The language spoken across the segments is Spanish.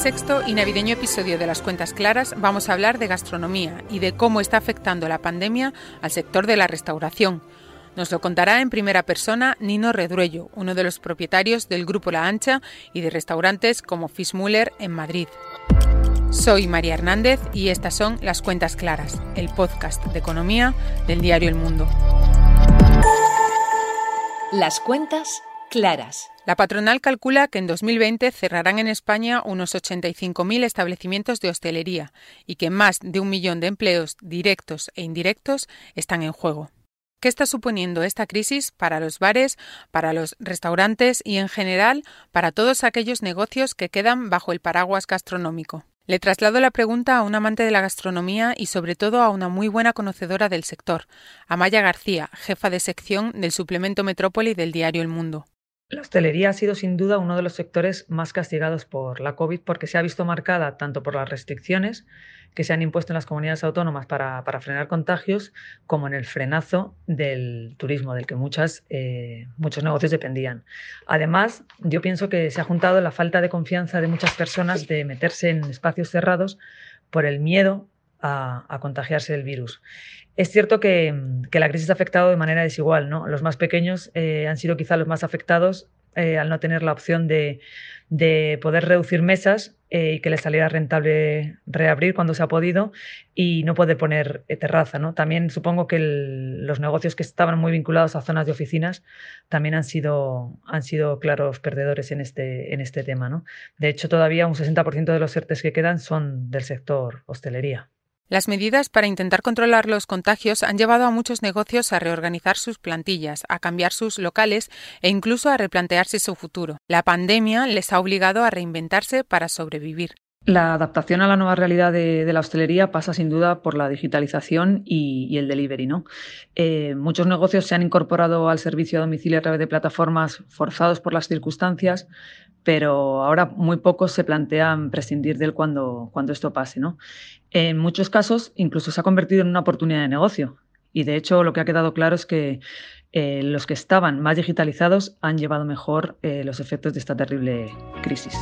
sexto y navideño episodio de Las Cuentas Claras vamos a hablar de gastronomía y de cómo está afectando la pandemia al sector de la restauración. Nos lo contará en primera persona Nino Redruello, uno de los propietarios del Grupo La Ancha y de restaurantes como Fischmuller en Madrid. Soy María Hernández y estas son Las Cuentas Claras, el podcast de economía del diario El Mundo. Las Cuentas Claras. La patronal calcula que en 2020 cerrarán en España unos 85.000 establecimientos de hostelería y que más de un millón de empleos directos e indirectos están en juego. ¿Qué está suponiendo esta crisis para los bares, para los restaurantes y en general para todos aquellos negocios que quedan bajo el paraguas gastronómico? Le traslado la pregunta a un amante de la gastronomía y sobre todo a una muy buena conocedora del sector, Amaya García, jefa de sección del suplemento Metrópoli del diario El Mundo. La hostelería ha sido sin duda uno de los sectores más castigados por la COVID porque se ha visto marcada tanto por las restricciones que se han impuesto en las comunidades autónomas para, frenar contagios como en el frenazo del turismo, del que eh, muchos negocios dependían. Además, yo pienso que se ha juntado la falta de confianza de muchas personas de meterse en espacios cerrados por el miedo a, contagiarse del virus. Es cierto que, la crisis ha afectado de manera desigual. ¿no? Los más pequeños eh, han sido quizá los más afectados eh, al no tener la opción de, poder reducir mesas eh, y que les saliera rentable reabrir cuando se ha podido y no poder poner terraza. ¿no? También supongo que los negocios que estaban muy vinculados a zonas de oficinas también han sido, han sido claros perdedores en este, en este tema. ¿no? De hecho, todavía un 60% de los ERTES que quedan son del sector hostelería. Las medidas para intentar controlar los contagios han llevado a muchos negocios a reorganizar sus plantillas, a cambiar sus locales e incluso a replantearse su futuro. La pandemia les ha obligado a reinventarse para sobrevivir. La adaptación a la nueva realidad de, la hostelería pasa sin duda por la digitalización y, el delivery. ¿no? Eh, muchos negocios se han incorporado al servicio a domicilio a través de plataformas forzados por las circunstancias, pero ahora muy pocos se plantean prescindir de él cuando, cuando esto pase. ¿no? En muchos casos incluso se ha convertido en una oportunidad de negocio y de hecho lo que ha quedado claro es que eh, los que estaban más digitalizados han llevado mejor eh, los efectos de esta terrible crisis.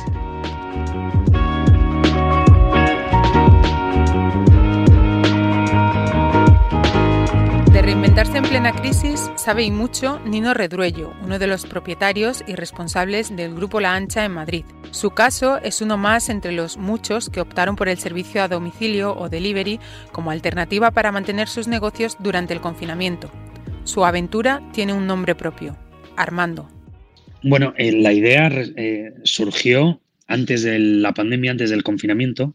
En plena crisis sabe y mucho Nino Redruello, uno de los propietarios y responsables del Grupo La Ancha en Madrid. Su caso es uno más entre los muchos que optaron por el servicio a domicilio o delivery como alternativa para mantener sus negocios durante el confinamiento. Su aventura tiene un nombre propio, Armando. Bueno, eh, la idea eh, surgió antes de la pandemia, antes del confinamiento,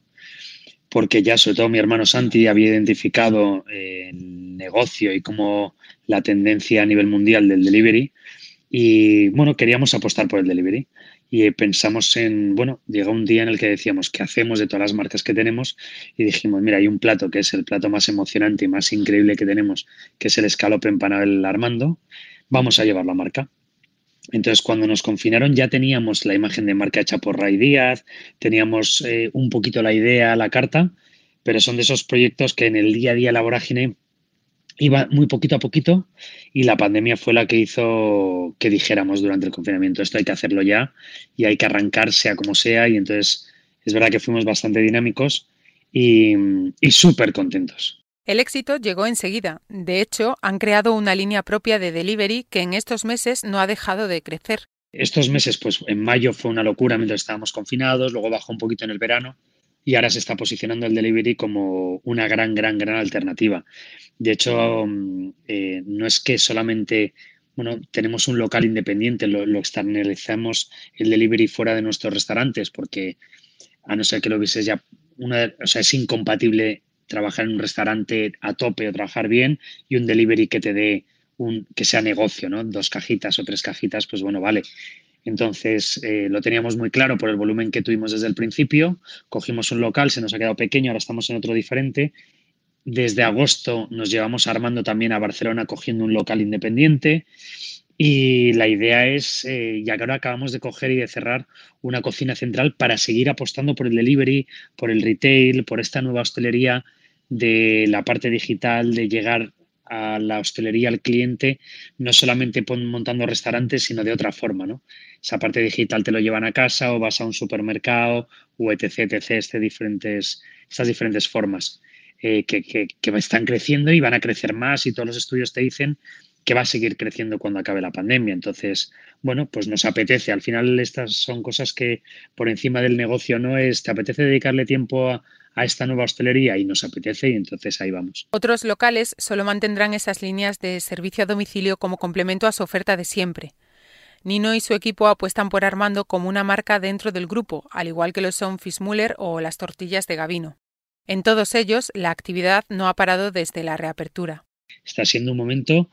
porque ya sobre todo mi hermano Santi había identificado eh, el negocio y como la tendencia a nivel mundial del delivery y bueno, queríamos apostar por el delivery y pensamos en, bueno, llegó un día en el que decíamos, ¿qué hacemos de todas las marcas que tenemos? Y dijimos, mira, hay un plato que es el plato más emocionante y más increíble que tenemos, que es el escalope empanado del Armando, vamos a llevar la marca. Entonces, cuando nos confinaron ya teníamos la imagen de marca hecha por Ray Díaz, teníamos eh, un poquito la idea, la carta, pero son de esos proyectos que en el día a día la vorágine iba muy poquito a poquito y la pandemia fue la que hizo que dijéramos durante el confinamiento, esto hay que hacerlo ya y hay que arrancar sea como sea y entonces es verdad que fuimos bastante dinámicos y, y súper contentos. El éxito llegó enseguida. De hecho, han creado una línea propia de delivery que en estos meses no ha dejado de crecer. Estos meses, pues en mayo fue una locura mientras estábamos confinados, luego bajó un poquito en el verano y ahora se está posicionando el delivery como una gran, gran, gran alternativa. De hecho, mm, eh, no es que solamente bueno, tenemos un local independiente, lo, externalizamos el delivery fuera de nuestros restaurantes, porque a no ser que lo vieses ya, una, o sea, es incompatible trabajar en un restaurante a tope o trabajar bien y un delivery que te dé un que sea negocio, ¿no? Dos cajitas o tres cajitas, pues bueno, vale. Entonces eh, lo teníamos muy claro por el volumen que tuvimos desde el principio. Cogimos un local, se nos ha quedado pequeño, ahora estamos en otro diferente. Desde agosto nos llevamos armando también a Barcelona cogiendo un local independiente. Y la idea es, eh, ya que ahora acabamos de coger y de cerrar una cocina central para seguir apostando por el delivery, por el retail, por esta nueva hostelería de la parte digital, de llegar a la hostelería al cliente, no solamente montando restaurantes, sino de otra forma, ¿no? Esa parte digital te lo llevan a casa o vas a un supermercado o etc, etc, este diferentes, estas diferentes formas eh, que, que, que están creciendo y van a crecer más y todos los estudios te dicen que va a seguir creciendo cuando acabe la pandemia. Entonces, bueno, pues nos apetece. Al final estas son cosas que por encima del negocio no es, te apetece dedicarle tiempo a, a esta nueva hostelería y nos apetece y entonces ahí vamos. Otros locales solo mantendrán esas líneas de servicio a domicilio como complemento a su oferta de siempre. Nino y su equipo apuestan por Armando como una marca dentro del grupo, al igual que lo son Fismuller o las tortillas de Gavino. En todos ellos, la actividad no ha parado desde la reapertura. Está siendo un momento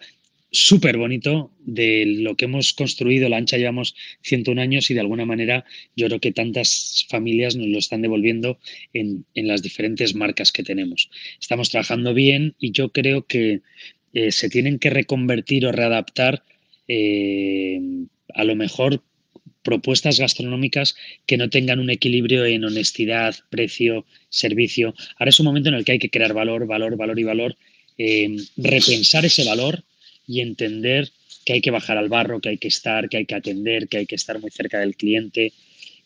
súper bonito de lo que hemos construido. La ancha llevamos 101 años y de alguna manera yo creo que tantas familias nos lo están devolviendo en, en las diferentes marcas que tenemos. Estamos trabajando bien y yo creo que eh, se tienen que reconvertir o readaptar eh, a lo mejor propuestas gastronómicas que no tengan un equilibrio en honestidad, precio, servicio. Ahora es un momento en el que hay que crear valor, valor, valor y valor, eh, repensar ese valor y entender que hay que bajar al barro, que hay que estar, que hay que atender, que hay que estar muy cerca del cliente.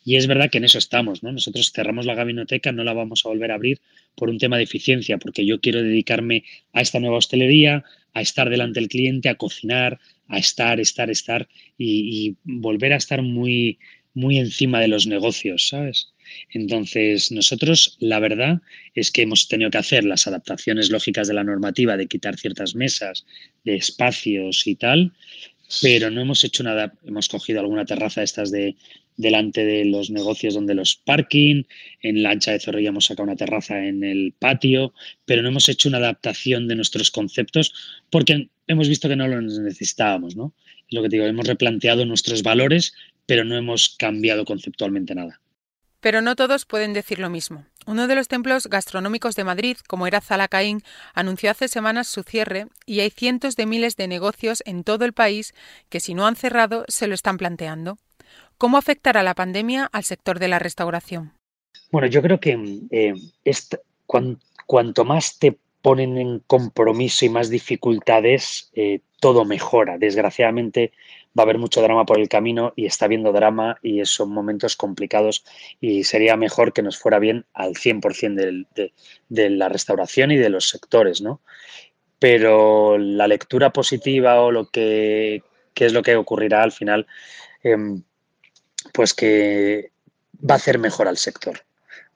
Y es verdad que en eso estamos, ¿no? Nosotros cerramos la gabinoteca, no la vamos a volver a abrir por un tema de eficiencia, porque yo quiero dedicarme a esta nueva hostelería, a estar delante del cliente, a cocinar, a estar, estar, estar y, y volver a estar muy, muy encima de los negocios, ¿sabes? Entonces, nosotros la verdad es que hemos tenido que hacer las adaptaciones lógicas de la normativa de quitar ciertas mesas, de espacios y tal, pero no hemos hecho nada, hemos cogido alguna terraza de estas de delante de los negocios donde los parking, en la ancha de Zorrilla hemos sacado una terraza en el patio, pero no hemos hecho una adaptación de nuestros conceptos porque hemos visto que no lo necesitábamos, ¿no? lo que digo, hemos replanteado nuestros valores, pero no hemos cambiado conceptualmente nada. Pero no todos pueden decir lo mismo. Uno de los templos gastronómicos de Madrid, como era Zalacaín, anunció hace semanas su cierre y hay cientos de miles de negocios en todo el país que si no han cerrado se lo están planteando. ¿Cómo afectará la pandemia al sector de la restauración? Bueno, yo creo que eh, cuanto más te ponen en compromiso y más dificultades, eh, todo mejora. Desgraciadamente, va a haber mucho drama por el camino y está habiendo drama y son momentos complicados y sería mejor que nos fuera bien al 100% de, de, de la restauración y de los sectores, ¿no? Pero la lectura positiva o lo que, es lo que ocurrirá al final, eh, pues que va a hacer mejor al sector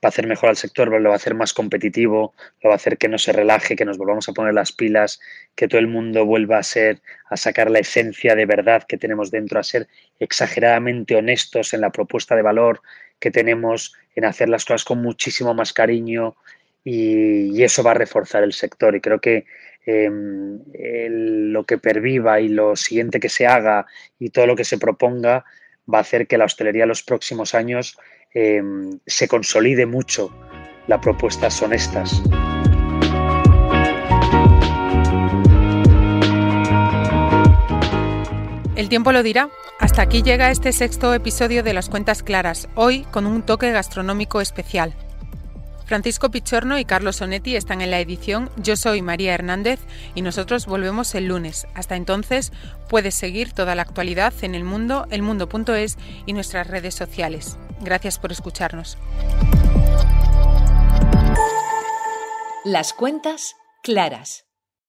va a hacer mejor al sector, lo va a hacer más competitivo, lo va a hacer que no se relaje, que nos volvamos a poner las pilas, que todo el mundo vuelva a ser, a sacar la esencia de verdad que tenemos dentro, a ser exageradamente honestos en la propuesta de valor que tenemos, en hacer las cosas con muchísimo más cariño y, eso va a reforzar el sector. Y creo que el, lo que perviva y lo siguiente que se haga y todo lo que se proponga va a hacer que la hostelería en los próximos años eh, se consolide mucho las propuestas honestas. El tiempo lo dirá. Hasta aquí llega este sexto episodio de Las Cuentas Claras, hoy con un toque gastronómico especial. Francisco Pichorno y Carlos Sonetti están en la edición. Yo soy María Hernández y nosotros volvemos el lunes. Hasta entonces puedes seguir toda la actualidad en el mundo, elmundo.es y nuestras redes sociales. Gracias por escucharnos. Las cuentas claras.